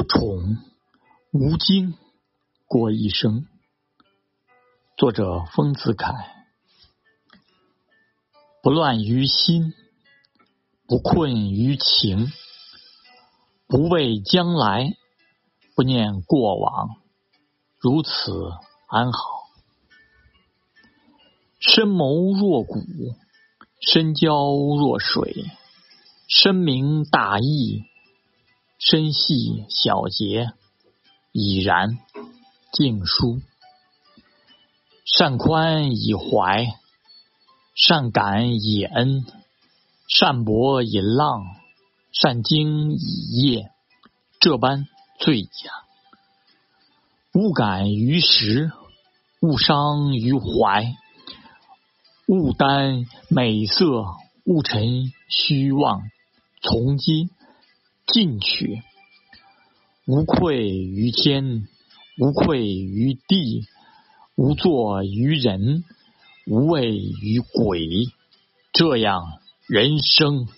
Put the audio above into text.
不宠无惊过一生。作者：丰子恺。不乱于心，不困于情，不畏将来，不念过往，如此安好。深谋若谷，深交若水，深明大义，身细小节，已然静书。善宽以怀，善感以恩，善博以浪，善经以业，这般最佳。勿感于时，勿伤于怀。勿耽美色，勿沉虚妄，从今进取，无愧于天，无愧于地，无作于人，无畏于鬼。这样人生。